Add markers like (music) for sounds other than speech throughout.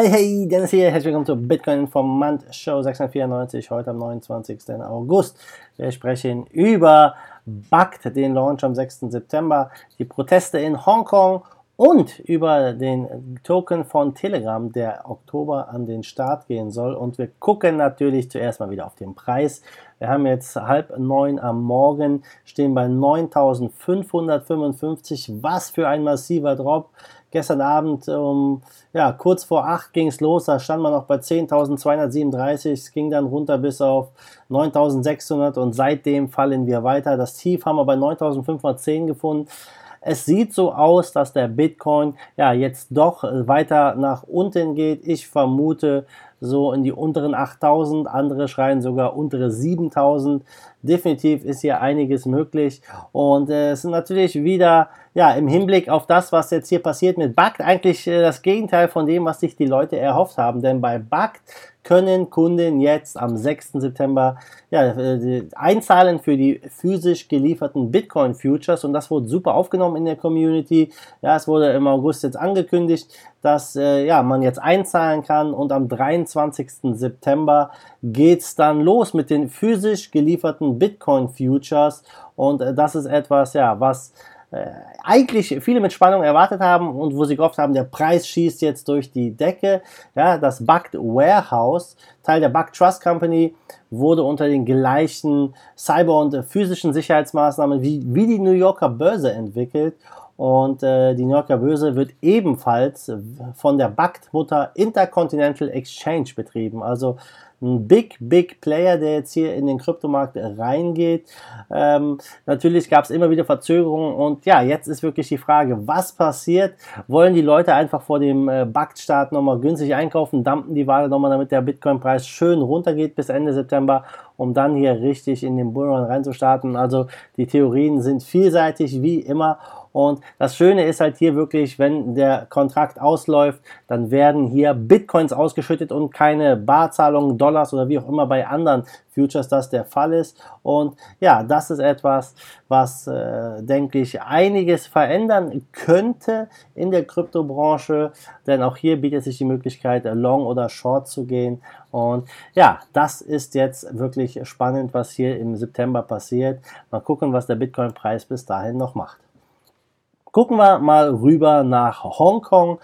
Hey, hey, Dennis hier, herzlich willkommen zur Bitcoin Informant Show 694, heute am 29. August. Wir sprechen über BACT, den Launch am 6. September, die Proteste in Hongkong und über den Token von Telegram, der Oktober an den Start gehen soll. Und wir gucken natürlich zuerst mal wieder auf den Preis. Wir haben jetzt halb neun am Morgen, stehen bei 9555. Was für ein massiver Drop. Gestern Abend um ja, kurz vor acht ging es los, da stand man noch bei 10.237, es ging dann runter bis auf 9.600 und seitdem fallen wir weiter. Das Tief haben wir bei 9.510 gefunden. Es sieht so aus, dass der Bitcoin ja jetzt doch weiter nach unten geht. Ich vermute so in die unteren 8000, andere schreien sogar untere 7000. Definitiv ist hier einiges möglich und äh, es ist natürlich wieder ja im Hinblick auf das, was jetzt hier passiert mit BACT eigentlich äh, das Gegenteil von dem, was sich die Leute erhofft haben, denn bei BACT können Kunden jetzt am 6. September ja, äh, einzahlen für die physisch gelieferten Bitcoin Futures und das wurde super aufgenommen in der Community. Ja, es wurde im August jetzt angekündigt, dass äh, ja, man jetzt einzahlen kann und am 23. September geht's dann los mit den physisch gelieferten Bitcoin Futures und äh, das ist etwas, ja, was äh, eigentlich viele mit Spannung erwartet haben und wo sie gehofft haben, der Preis schießt jetzt durch die Decke. Ja, das Bugged Warehouse, Teil der Bugged Trust Company, wurde unter den gleichen Cyber- und physischen Sicherheitsmaßnahmen wie, wie die New Yorker Börse entwickelt. Und äh, die New Yorker Börse wird ebenfalls von der Bugged-Mutter Intercontinental Exchange betrieben. Also ein Big, Big Player, der jetzt hier in den Kryptomarkt reingeht. Ähm, natürlich gab es immer wieder Verzögerungen und ja, jetzt ist wirklich die Frage, was passiert? Wollen die Leute einfach vor dem äh, Bugstart nochmal günstig einkaufen, dumpen die Ware nochmal, damit der Bitcoin-Preis schön runtergeht bis Ende September, um dann hier richtig in den Bullrun reinzustarten? Also die Theorien sind vielseitig wie immer und das Schöne ist halt hier wirklich, wenn der Kontrakt ausläuft, dann werden hier Bitcoins ausgeschüttet und keine Barzahlungen, Dollars oder wie auch immer bei anderen Futures das der Fall ist. Und ja, das ist etwas, was, äh, denke ich, einiges verändern könnte in der Kryptobranche, denn auch hier bietet sich die Möglichkeit, long oder short zu gehen. Und ja, das ist jetzt wirklich spannend, was hier im September passiert. Mal gucken, was der Bitcoin-Preis bis dahin noch macht. Gucken wir mal rüber nach Hongkong.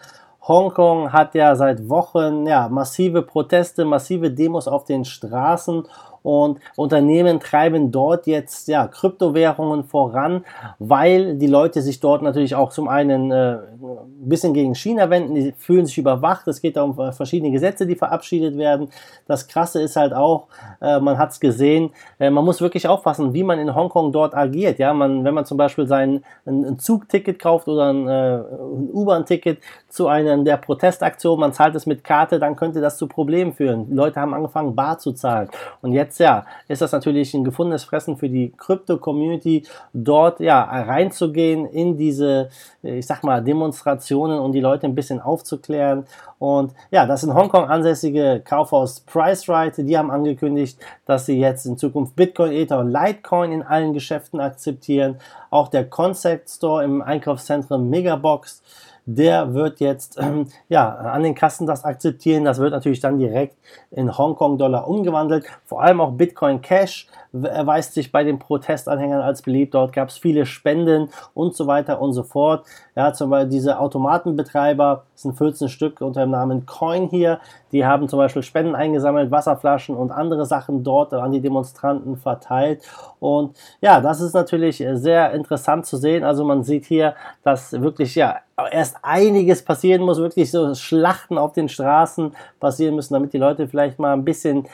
Hongkong hat ja seit Wochen ja, massive Proteste, massive Demos auf den Straßen und Unternehmen treiben dort jetzt ja, Kryptowährungen voran, weil die Leute sich dort natürlich auch zum einen äh, ein bisschen gegen China wenden, die fühlen sich überwacht, es geht da um äh, verschiedene Gesetze, die verabschiedet werden. Das Krasse ist halt auch, äh, man hat es gesehen, äh, man muss wirklich aufpassen, wie man in Hongkong dort agiert. Ja, man, wenn man zum Beispiel sein ein, ein Zugticket kauft oder ein, äh, ein U-Bahn-Ticket zu einer der Protestaktionen, man zahlt es mit Karte, dann könnte das zu Problemen führen. Die Leute haben angefangen, bar zu zahlen. Und jetzt jetzt ja, ist das natürlich ein gefundenes Fressen für die Krypto-Community, dort ja reinzugehen in diese, ich sag mal, Demonstrationen und die Leute ein bisschen aufzuklären. Und ja, das sind Hongkong ansässige Kaufhaus PriceRite, die haben angekündigt, dass sie jetzt in Zukunft Bitcoin, Ether und Litecoin in allen Geschäften akzeptieren. Auch der Concept Store im Einkaufszentrum Megabox der wird jetzt ähm, ja, an den Kassen das akzeptieren. Das wird natürlich dann direkt in Hongkong-Dollar umgewandelt. Vor allem auch Bitcoin Cash erweist sich bei den Protestanhängern als beliebt. Dort gab es viele Spenden und so weiter und so fort. Ja, zum Beispiel diese Automatenbetreiber, das sind 14 Stück unter dem Namen Coin hier, die haben zum Beispiel Spenden eingesammelt, Wasserflaschen und andere Sachen dort an die Demonstranten verteilt. Und ja, das ist natürlich sehr interessant zu sehen. Also man sieht hier, dass wirklich ja erst einiges passieren muss, wirklich so Schlachten auf den Straßen passieren müssen, damit die Leute vielleicht mal ein bisschen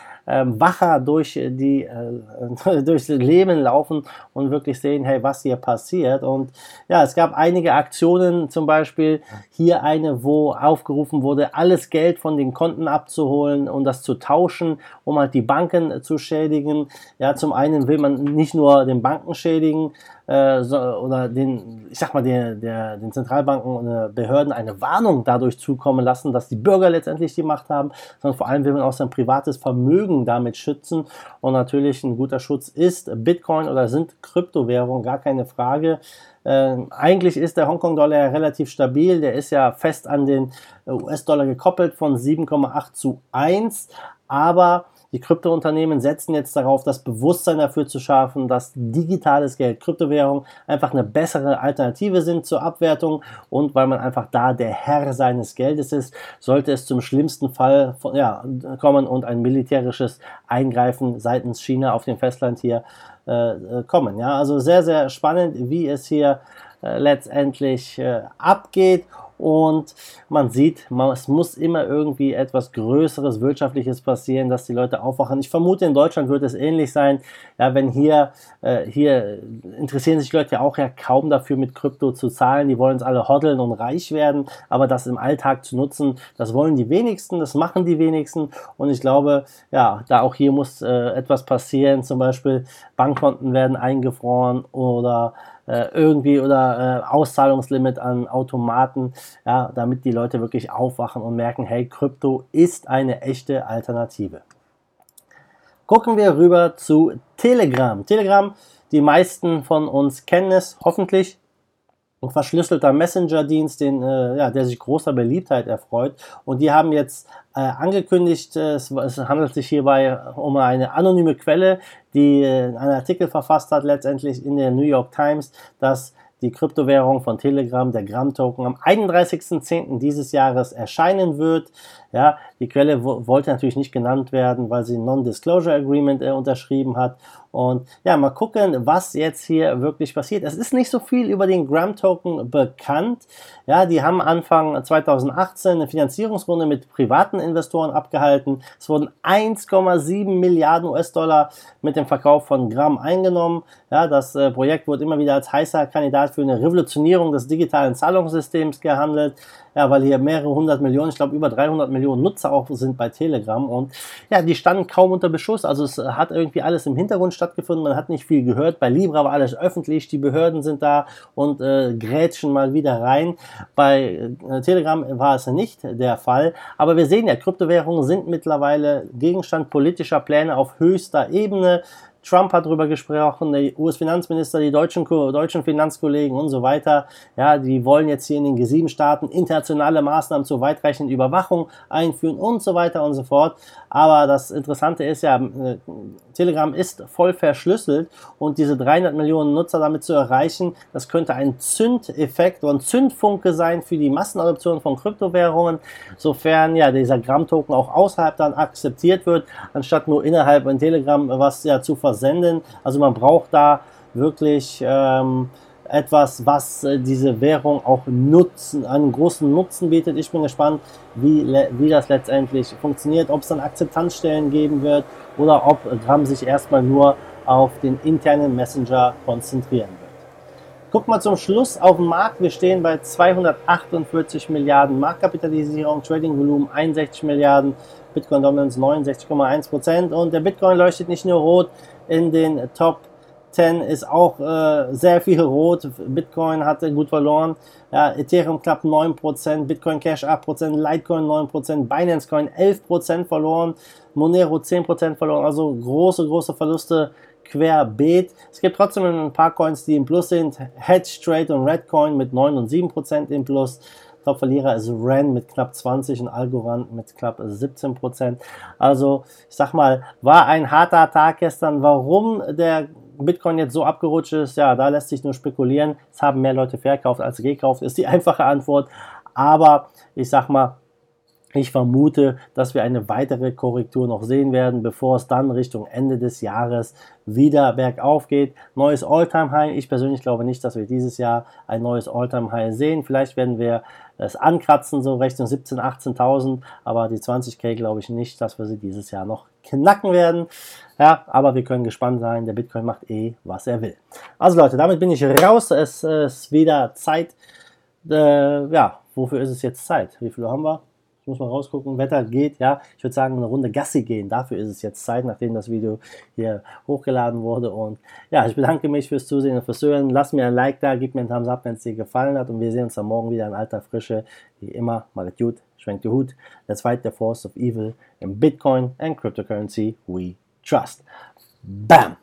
wacher durch die äh, (laughs) durchs Leben laufen und wirklich sehen, hey, was hier passiert. Und ja, es gab einige Aktionen, zum Beispiel hier eine, wo aufgerufen wurde, alles Geld von den Konten abzuholen und das zu tauschen, um halt die Banken zu schädigen. Ja, zum einen will man nicht nur den Banken schädigen, äh, oder den, ich sag mal, der, der, den Zentralbanken und äh, Behörden eine Warnung dadurch zukommen lassen, dass die Bürger letztendlich die Macht haben, sondern vor allem will man auch sein privates Vermögen damit schützen. Und natürlich ein guter Schutz ist Bitcoin oder sind Kryptowährungen, gar keine Frage. Äh, eigentlich ist der Hongkong-Dollar ja relativ stabil. Der ist ja fest an den US-Dollar gekoppelt von 7,8 zu 1. Aber die Kryptounternehmen setzen jetzt darauf, das Bewusstsein dafür zu schaffen, dass digitales Geld, Kryptowährung einfach eine bessere Alternative sind zur Abwertung und weil man einfach da der Herr seines Geldes ist, sollte es zum schlimmsten Fall von, ja, kommen und ein militärisches Eingreifen seitens China auf dem Festland hier äh, äh kommen. Ja, also sehr, sehr spannend, wie es hier äh, letztendlich äh, abgeht und man sieht, es muss immer irgendwie etwas Größeres, Wirtschaftliches passieren, dass die Leute aufwachen. Ich vermute, in Deutschland wird es ähnlich sein. Ja, wenn hier, äh, hier interessieren sich Leute ja auch ja kaum dafür, mit Krypto zu zahlen. Die wollen es alle hoddeln und reich werden, aber das im Alltag zu nutzen, das wollen die wenigsten, das machen die wenigsten. Und ich glaube, ja, da auch hier muss äh, etwas passieren. Zum Beispiel Bankkonten werden eingefroren oder irgendwie oder äh, Auszahlungslimit an Automaten, ja, damit die Leute wirklich aufwachen und merken, hey, Krypto ist eine echte Alternative. Gucken wir rüber zu Telegram. Telegram, die meisten von uns kennen es hoffentlich ein verschlüsselter Messenger-Dienst, den, äh, ja, der sich großer Beliebtheit erfreut. Und die haben jetzt äh, angekündigt, äh, es, es, handelt sich hierbei um eine anonyme Quelle, die äh, einen Artikel verfasst hat, letztendlich in der New York Times, dass die Kryptowährung von Telegram, der Gramm-Token, am 31.10. dieses Jahres erscheinen wird. Ja, die Quelle wollte natürlich nicht genannt werden, weil sie ein Non-Disclosure Agreement äh, unterschrieben hat. Und ja, mal gucken, was jetzt hier wirklich passiert. Es ist nicht so viel über den Gram-Token bekannt. Ja, die haben Anfang 2018 eine Finanzierungsrunde mit privaten Investoren abgehalten. Es wurden 1,7 Milliarden US-Dollar mit dem Verkauf von Gramm eingenommen. Ja, das äh, Projekt wurde immer wieder als heißer Kandidat für eine Revolutionierung des digitalen Zahlungssystems gehandelt ja, weil hier mehrere hundert Millionen, ich glaube über 300 Millionen Nutzer auch sind bei Telegram und ja, die standen kaum unter Beschuss, also es hat irgendwie alles im Hintergrund stattgefunden, man hat nicht viel gehört, bei Libra war alles öffentlich, die Behörden sind da und äh, grätschen mal wieder rein, bei äh, Telegram war es nicht der Fall, aber wir sehen ja, Kryptowährungen sind mittlerweile Gegenstand politischer Pläne auf höchster Ebene, Trump hat darüber gesprochen, der US-Finanzminister, die deutschen, deutschen Finanzkollegen und so weiter. Ja, die wollen jetzt hier in den G7-Staaten internationale Maßnahmen zur weitreichenden Überwachung einführen und so weiter und so fort. Aber das Interessante ist ja, äh, Telegram ist voll verschlüsselt und diese 300 Millionen Nutzer damit zu erreichen, das könnte ein Zündeffekt oder ein Zündfunke sein für die Massenadoption von Kryptowährungen, sofern ja dieser Gramm-Token auch außerhalb dann akzeptiert wird, anstatt nur innerhalb von Telegram was ja zu versenden. Also man braucht da wirklich ähm, etwas, was äh, diese Währung auch nutzen, einen großen Nutzen bietet. Ich bin gespannt, wie, wie das letztendlich funktioniert, ob es dann Akzeptanzstellen geben wird oder ob Gram sich erstmal nur auf den internen Messenger konzentrieren wird. Guck mal zum Schluss auf den Markt. Wir stehen bei 248 Milliarden Marktkapitalisierung, Trading-Volumen 61 Milliarden, Bitcoin Dominance 69,1 Prozent und der Bitcoin leuchtet nicht nur rot in den Top 10 ist auch äh, sehr viel rot. Bitcoin hatte gut verloren. Ja, Ethereum knapp 9%, Bitcoin Cash 8%, Litecoin 9%, Binance Coin 11% verloren, Monero 10% verloren. Also große, große Verluste querbeet. Es gibt trotzdem ein paar Coins, die im Plus sind. Hedge Trade und Redcoin mit 9 und 7% im Plus. Top-Verlierer ist Ren mit knapp 20 und Algorand mit knapp 17% Also, ich sag mal, war ein harter Tag gestern. Warum der Bitcoin jetzt so abgerutscht ist, ja, da lässt sich nur spekulieren. Es haben mehr Leute verkauft als gekauft, ist die (laughs) einfache Antwort. Aber ich sag mal, ich vermute, dass wir eine weitere Korrektur noch sehen werden, bevor es dann Richtung Ende des Jahres wieder bergauf geht. Neues Alltime-High. Ich persönlich glaube nicht, dass wir dieses Jahr ein neues Alltime-High sehen. Vielleicht werden wir es ankratzen, so Richtung 17.000, 18.000. Aber die 20k glaube ich nicht, dass wir sie dieses Jahr noch knacken werden. Ja, aber wir können gespannt sein. Der Bitcoin macht eh, was er will. Also Leute, damit bin ich raus. Es ist wieder Zeit. Äh, ja, wofür ist es jetzt Zeit? Wie viel haben wir? Muss mal rausgucken. Wetter geht, ja. Ich würde sagen, eine Runde Gassi gehen. Dafür ist es jetzt Zeit, nachdem das Video hier hochgeladen wurde. Und ja, ich bedanke mich fürs Zusehen und fürs Hören. Lass mir ein Like da, gib mir einen Thumbs up, wenn es dir gefallen hat. Und wir sehen uns dann morgen wieder in alter Frische. Wie immer, macht gut, schwenkt die Hut. Let's fight the force of evil in Bitcoin and cryptocurrency we trust. Bam!